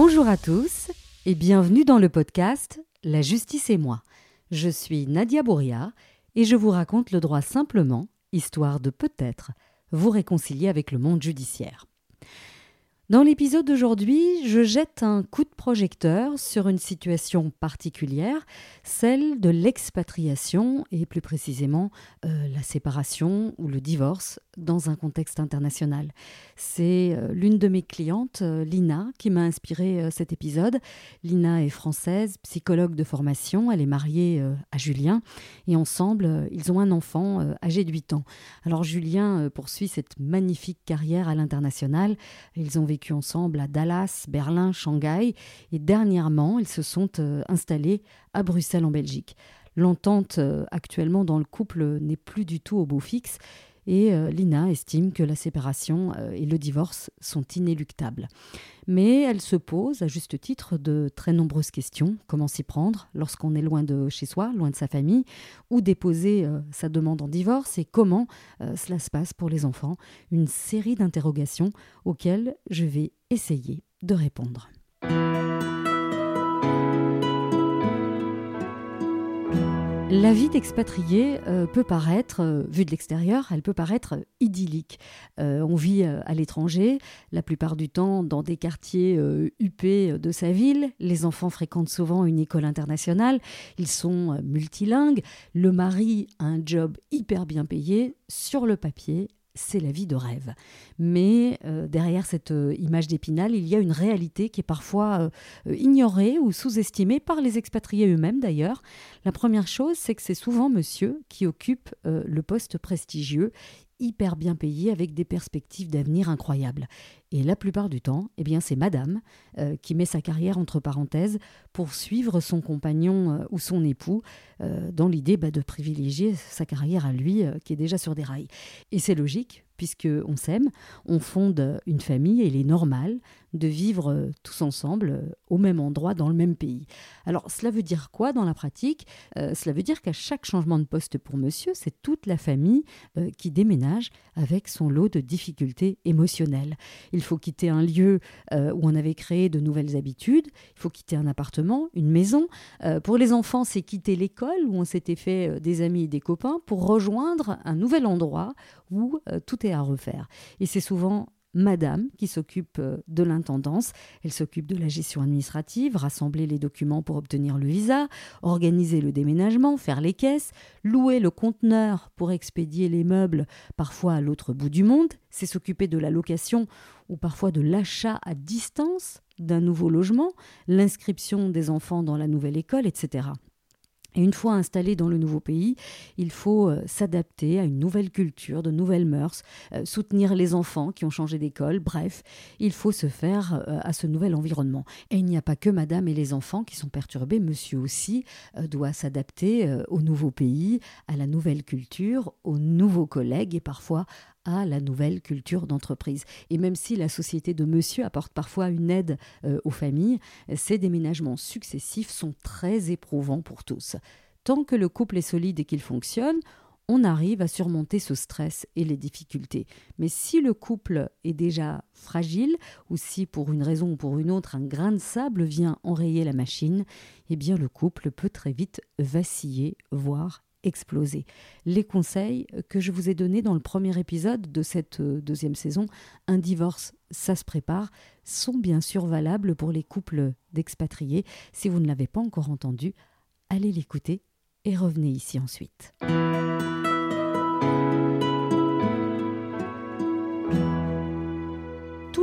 Bonjour à tous et bienvenue dans le podcast La justice et moi. Je suis Nadia Bouria et je vous raconte le droit simplement, histoire de peut-être vous réconcilier avec le monde judiciaire. Dans l'épisode d'aujourd'hui, je jette un coup de projecteur sur une situation particulière, celle de l'expatriation et plus précisément euh, la séparation ou le divorce dans un contexte international. C'est euh, l'une de mes clientes, euh, Lina, qui m'a inspiré cet épisode. Lina est française, psychologue de formation, elle est mariée à Julien et ensemble, ils ont un enfant âgé de 8 ans. Alors Julien poursuit cette magnifique carrière à l'international. Ils ont ensemble à Dallas, Berlin, Shanghai et dernièrement ils se sont euh, installés à Bruxelles en Belgique. L'entente euh, actuellement dans le couple n'est plus du tout au beau fixe et euh, Lina estime que la séparation euh, et le divorce sont inéluctables. Mais elle se pose, à juste titre, de très nombreuses questions. Comment s'y prendre lorsqu'on est loin de chez soi, loin de sa famille, ou déposer euh, sa demande en divorce et comment cela se passe pour les enfants? Une série d'interrogations auxquelles je vais essayer de répondre. La vie d'expatrié euh, peut paraître, euh, vue de l'extérieur, elle peut paraître idyllique. Euh, on vit à l'étranger, la plupart du temps dans des quartiers huppés de sa ville. Les enfants fréquentent souvent une école internationale. Ils sont multilingues. Le mari a un job hyper bien payé. Sur le papier, c'est la vie de rêve. Mais euh, derrière cette euh, image d'épinal, il y a une réalité qui est parfois euh, ignorée ou sous-estimée par les expatriés eux-mêmes d'ailleurs. La première chose, c'est que c'est souvent monsieur qui occupe le poste prestigieux hyper bien payé avec des perspectives d'avenir incroyables. Et la plupart du temps, eh bien, c'est madame euh, qui met sa carrière entre parenthèses pour suivre son compagnon euh, ou son époux euh, dans l'idée bah, de privilégier sa carrière à lui qui est déjà sur des rails. Et c'est logique, puisque on s'aime, on fonde une famille et il est normal de vivre euh, tous ensemble euh, au même endroit, dans le même pays. Alors cela veut dire quoi dans la pratique? Euh, Cela veut dire qu'à chaque changement de poste pour monsieur, c'est toute la famille qui déménage avec son lot de difficultés émotionnelles. Il faut quitter un lieu où on avait créé de nouvelles habitudes, il faut quitter un appartement, une maison. pour les enfants, c'est quitter l'école où on s'était fait des amis et des copains pour rejoindre un nouvel endroit où tout est à refaire. Et c'est souvent Madame qui s'occupe euh, de l'intendance. Elle s'occupe de la gestion administrative, rassembler les documents pour obtenir le visa, organiser le déménagement, faire les caisses, louer le conteneur pour expédier les meubles parfois à l'autre bout du monde. C'est s'occuper de la location ou parfois de l'achat à distance d'un nouveau logement, l'inscription des enfants dans la nouvelle école, etc. Et une fois installé dans le nouveau pays, il faut euh, s'adapter à une nouvelle culture, de nouvelles mœurs, euh, soutenir les enfants qui ont changé d'école, bref, il faut se faire euh, à ce nouvel environnement. Et il n'y a pas que madame et les enfants qui sont perturbés, monsieur aussi doit s'adapter au nouveau pays, à la nouvelle culture, aux nouveaux collègues et parfois à la nouvelle culture d'entreprise. Et même si la société de monsieur apporte parfois une aide euh, aux familles, ces déménagements successifs sont très éprouvants pour tous. Tant que le couple est solide et qu'il fonctionne, on arrive à surmonter ce stress et les difficultés. Mais si le couple est déjà fragile, ou si pour une raison ou pour une autre un grain de sable vient enrayer la machine, eh bien le couple peut très vite vaciller, voire exploser. Les conseils que je vous ai donnés dans le premier épisode de cette euh, deuxième saison, Un divorce, ça se prépare, sont bien sûr valables pour les couples d'expatriés. Si vous ne l'avez pas encore entendu, allez l'écouter et revenez ici ensuite.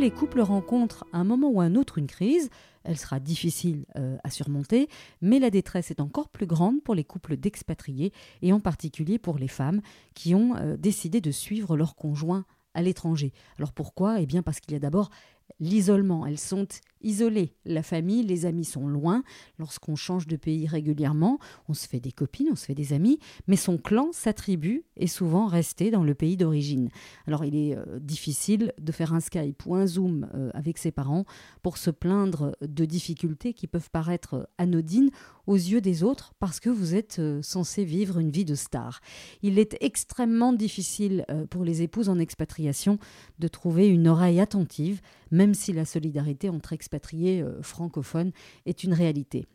Les couples rencontrent à un moment ou à un autre une crise, elle sera difficile euh, à surmonter, mais la détresse est encore plus grande pour les couples d'expatriés et en particulier pour les femmes qui ont euh, décidé de suivre leur conjoint à l'étranger. Alors pourquoi? Eh bien parce qu'il y a d'abord l'isolement. Elles sont isolées. La famille, les amis sont loin. Lorsqu'on change de pays régulièrement, on se fait des copines, on se fait des amis, mais son clan, s'attribue et souvent resté dans le pays d'origine. Alors il est euh, difficile de faire un Skype ou un Zoom euh, avec ses parents pour se plaindre de difficultés qui peuvent paraître anodines aux yeux des autres parce que vous êtes euh, censé vivre une vie de star. Il est extrêmement difficile euh, pour les épouses en expatriation de trouver une oreille attentive, même si la solidarité entre expatriés euh, francophones est une réalité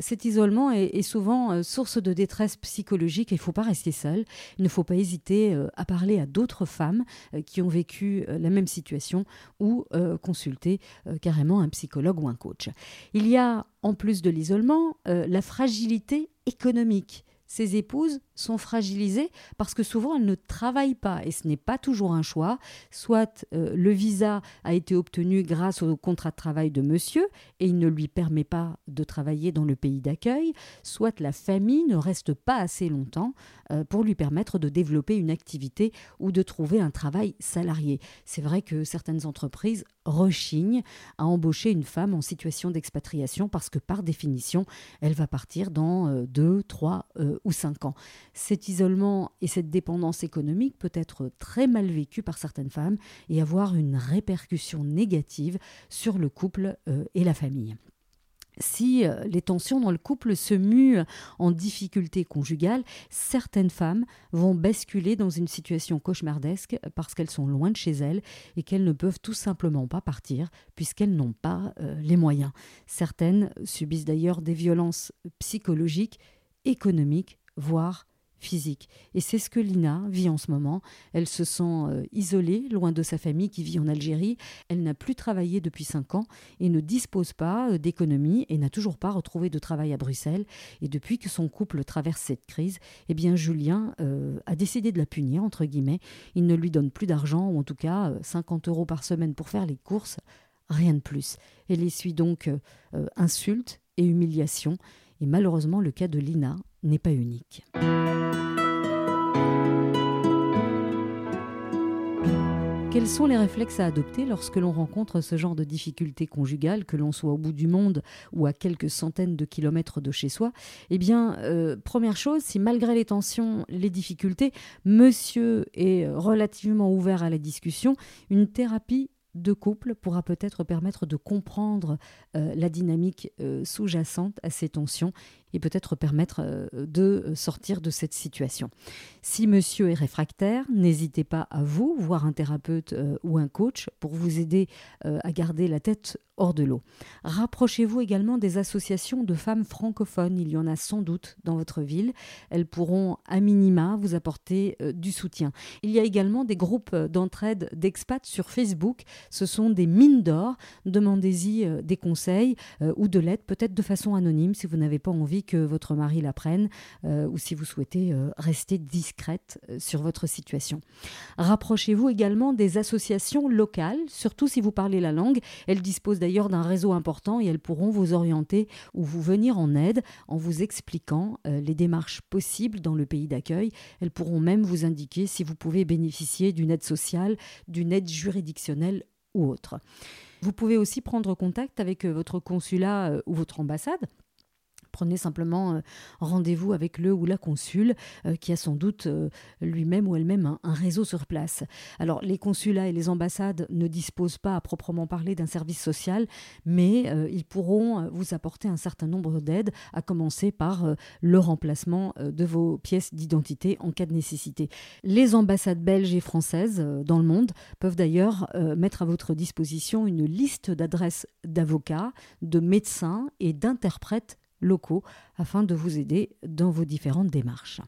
cet isolement est, souvent euh, source de détresse psychologique il ne faut pas rester seul. Il ne faut pas hésiter euh, à parler à d'autres femmes euh, qui ont vécu la même situation ou consulter carrément un psychologue ou un coach. Il y a, en plus de l'isolement, la fragilité économique ces épouses sont fragilisées parce que souvent elles ne travaillent pas et ce n'est pas toujours un choix. Soit euh, le visa a été obtenu grâce au contrat de travail de monsieur et il ne lui permet pas de travailler dans le pays d'accueil, soit la famille ne reste pas assez longtemps euh, pour lui permettre de développer une activité ou de trouver un travail salarié. C'est vrai que certaines entreprises rechignent à embaucher une femme en situation d'expatriation parce que par définition, elle va partir dans 2, 3 ou 5 ans. Cet isolement et cette dépendance économique peut être très mal vécu par certaines femmes et avoir une répercussion négative sur le couple euh, et la famille si euh, les tensions dans le couple se muent en difficulté conjugale, certaines femmes vont basculer dans une situation cauchemardesque parce qu'elles sont loin de chez elles et qu'elles ne peuvent tout simplement pas partir puisqu'elles n'ont pas euh, les moyens. Certaines subissent d'ailleurs des violences psychologiques, économiques, voire physique. Et c'est ce que Lina vit en ce moment. Elle se sent euh, isolée, loin de sa famille qui vit en Algérie. Elle n'a plus travaillé depuis cinq ans et ne dispose pas euh, d'économie et n'a toujours pas retrouvé de travail à Bruxelles. Et depuis que son couple traverse cette crise, eh bien Julien euh, a décidé de la punir, entre guillemets. Il ne lui donne plus d'argent, ou en tout cas 50 euros par semaine pour faire les courses. Rien de plus. Elle essuie donc insultes et humiliations. Et malheureusement, le cas de Lina n'est pas unique. Quels sont les réflexes à adopter lorsque l'on rencontre ce genre de difficultés conjugales, que l'on soit au bout du monde ou à quelques centaines de kilomètres de chez soi? Eh bien, euh, première chose, si malgré les tensions, les difficultés, monsieur est relativement ouvert à la discussion, une thérapie de couple pourra peut-être permettre de comprendre euh, la dynamique euh, sous-jacente à ces tensions et peut-être permettre euh, de sortir de cette situation. Si monsieur est réfractaire, n'hésitez pas à vous voir un thérapeute ou un coach pour vous aider à garder la tête hors de l'eau. Rapprochez-vous également des associations de femmes francophones. Il y en a sans doute dans votre ville. Elles pourront à minima vous apporter du soutien. Il y a également des groupes d'entraide d'expats sur Facebook. Ce sont des mines d'or. Demandez-y des conseils ou de l'aide, peut-être de façon anonyme si vous n'avez pas envie que votre mari l'apprenne euh, ou si vous souhaitez euh, rester discrète euh, sur votre situation. Rapprochez-vous également des associations locales, surtout si vous parlez la langue. Elles disposent d'ailleurs d'un réseau important et elles pourront vous orienter ou vous venir en aide en vous expliquant les démarches possibles dans le pays d'accueil. Elles pourront même vous indiquer si vous pouvez bénéficier d'une aide sociale, d'une aide juridictionnelle ou autre. Vous pouvez aussi prendre contact avec votre consulat ou votre ambassade Prenez simplement euh, rendez-vous avec le ou la consul euh, qui a sans doute euh, lui-même ou elle-même un, réseau sur place. Alors les consulats et les ambassades ne disposent pas à proprement parler d'un service social, mais ils pourront vous apporter un certain nombre d'aides, à commencer par le remplacement de vos pièces d'identité en cas de nécessité. Les ambassades belges et françaises dans le monde peuvent d'ailleurs mettre à votre disposition une liste d'adresses d'avocats, de médecins et d'interprètes locaux afin de vous aider dans vos différentes démarches.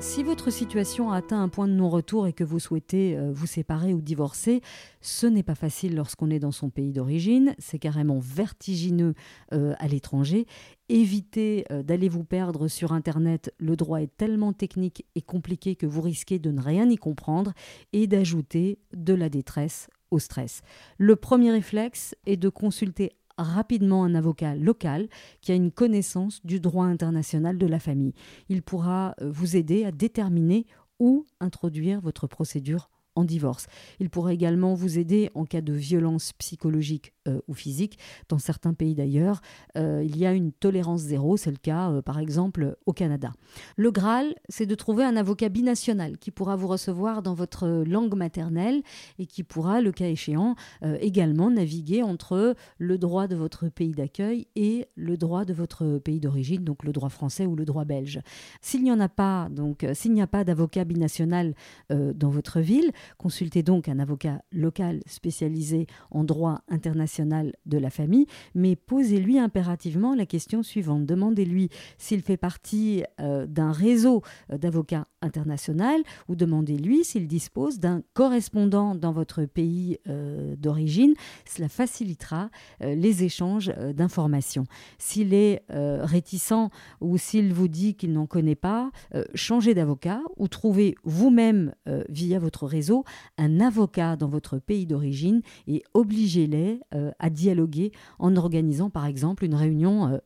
Si votre situation a atteint un point de non-retour et que vous souhaitez euh, vous séparer ou divorcer, ce n'est pas facile lorsqu'on est dans son pays d'origine, c'est carrément vertigineux euh, à l'étranger. Évitez euh, d'aller vous perdre sur Internet, le droit est tellement technique et compliqué que vous risquez de ne rien y comprendre et d'ajouter de la détresse stress. Le premier réflexe est de consulter rapidement un avocat local qui a une connaissance du droit international de la famille. Il pourra euh, vous aider à déterminer où introduire votre procédure en divorce. Il pourra également vous aider en cas de violence psychologique euh, ou physique. Dans certains pays d'ailleurs, euh, il y a une tolérance zéro, c'est le cas euh, par exemple au Canada. Le Graal, c'est de trouver un avocat binational qui pourra vous recevoir dans votre langue maternelle et qui pourra, le cas échéant, également naviguer entre le droit de votre pays d'accueil et le droit de votre pays d'origine, donc le droit français ou le droit belge. S'il n'y en a pas, donc s'il n'y a pas d'avocat binational dans votre ville, consultez donc un avocat local spécialisé en droit international de la famille, mais posez-lui impérativement la question suivante. Demandez-lui s'il fait partie euh, d'un réseau euh, d'avocats international ou demandez-lui s'il dispose d'un correspondant dans votre pays euh, d'origine. Cela facilitera les échanges d'informations. S'il est réticent ou s'il vous dit qu'il n'en connaît pas, changez d'avocat ou trouvez vous-même via votre réseau un avocat dans votre pays d'origine et obligez-les euh, à dialoguer en organisant par exemple une réunion euh,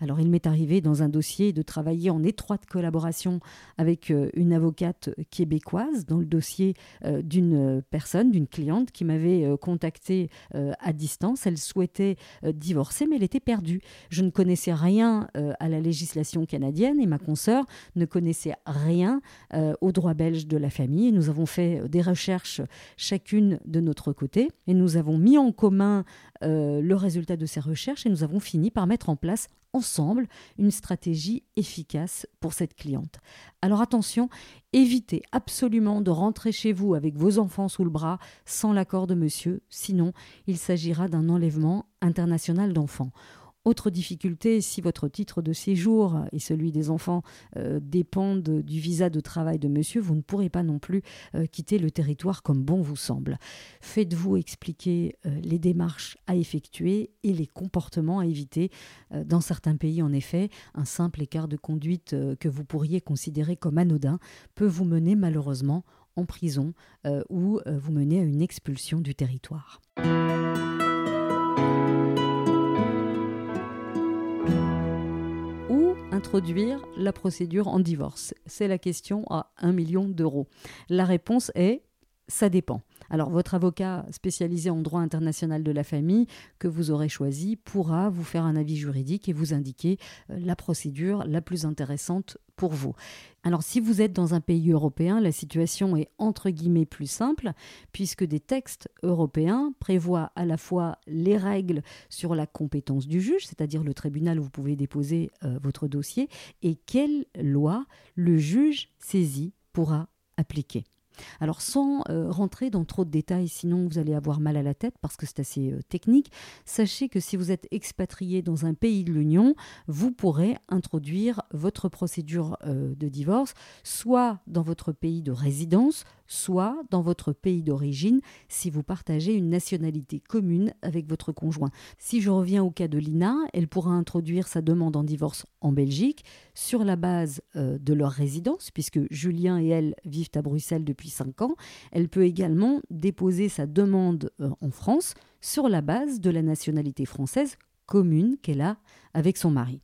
Alors il m'est arrivé dans un dossier de travailler en étroite collaboration avec euh, une avocate québécoise dans le dossier euh, d'une personne, d'une cliente qui m'avait euh, contacté à distance. Elle souhaitait divorcer mais elle était perdue. Je ne connaissais rien à la législation canadienne et ma consoeur ne connaissait rien au droit belge de la famille. nous avons fait des recherches chacune de notre côté et nous avons mis en commun le résultat de ces recherches et nous avons fini par mettre en place ensemble une stratégie efficace pour cette cliente. Alors attention, évitez absolument de rentrer chez vous avec vos enfants sous le bras sans l'accord de monsieur, sinon il s'agira d'un enlèvement international d'enfants. Autre difficulté, si votre titre de séjour et celui des enfants euh, dépendent du visa de travail de monsieur, vous ne pourrez pas non plus euh, quitter le territoire comme bon vous semble. Faites-vous expliquer euh, les démarches à effectuer et les comportements à éviter. dans certains pays, en effet, un simple écart de conduite que vous pourriez considérer comme anodin peut vous mener malheureusement en prison ou vous mener à une expulsion du territoire. Introduire la procédure en divorce C'est la question à 1 million d'euros. La réponse est ça dépend. Alors, votre avocat spécialisé en droit international de la famille que vous aurez choisi pourra vous faire un avis juridique et vous indiquer euh, la procédure la plus intéressante pour vous. Alors, si vous êtes dans un pays européen, la situation est entre guillemets plus simple, puisque des textes européens prévoient à la fois les règles sur la compétence du juge, c'est-à-dire le tribunal où vous pouvez déposer euh, votre dossier, et quelle loi le juge saisi pourra appliquer. Alors sans euh, rentrer dans trop de détails, sinon vous allez avoir mal à la tête parce que c'est assez euh, technique, sachez que si vous êtes expatrié dans un pays de l'Union, vous pourrez introduire votre procédure euh, de divorce soit dans votre pays de résidence, soit dans votre pays d'origine si vous partagez une nationalité commune avec votre conjoint. Si je reviens au cas de Lina, elle pourra introduire sa demande en divorce en Belgique sur la base euh, de leur résidence, puisque Julien et elle vivent à Bruxelles depuis 5 ans. Elle peut également déposer sa demande euh, en France sur la base de la nationalité française commune qu'elle a avec son mari.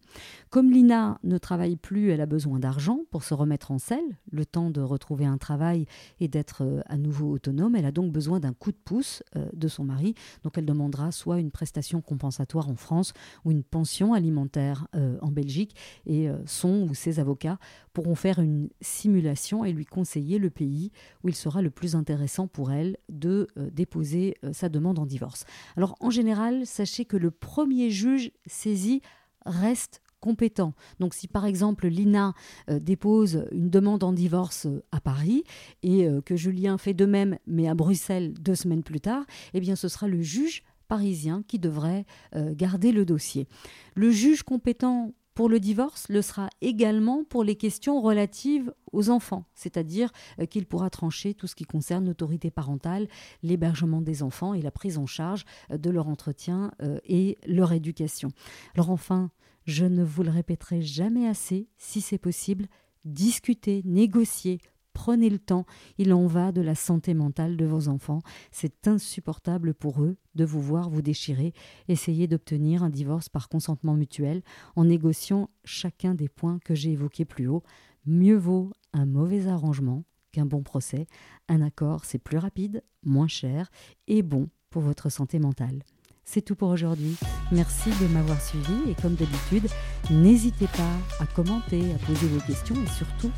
Comme Lina ne travaille plus, elle a besoin d'argent pour se remettre en selle, le temps de retrouver un travail et d'être euh, à nouveau autonome. Elle a donc besoin d'un coup de pouce euh, de son mari. Donc elle demandera soit une prestation compensatoire en France ou une pension alimentaire euh, en Belgique. Et son ou ses avocats pourront faire une simulation et lui conseiller le pays où il sera le plus intéressant pour elle de déposer sa demande en divorce. Alors en général, sachez que le premier juge saisi reste compétent. Donc si par exemple Lina euh, dépose une demande en divorce euh, à Paris et euh, que Julien fait de même mais à Bruxelles deux semaines plus tard, eh bien ce sera le juge parisien qui devrait garder le dossier. Le juge compétent pour le divorce le sera également pour les questions relatives aux enfants, c'est-à-dire qu'il pourra trancher tout ce qui concerne l'autorité parentale, l'hébergement des enfants et la prise en charge de leur entretien et leur éducation. Alors enfin, je ne vous le répéterai jamais assez, si c'est possible, discutez, négociez, prenez le temps, il en va de la santé mentale de vos enfants. C'est insupportable pour eux de vous voir vous déchirer. Essayez d'obtenir un divorce par consentement mutuel en négociant chacun des points que j'ai évoqués plus haut. Mieux vaut un mauvais arrangement qu'un bon procès. Un accord, c'est plus rapide, moins cher et bon pour votre santé mentale. C'est tout pour aujourd'hui. Merci de m'avoir suivi et comme d'habitude, n'hésitez pas à commenter, à poser vos questions et surtout,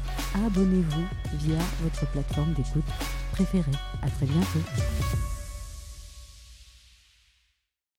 abonnez-vous via votre plateforme d'écoute préférée. À très bientôt.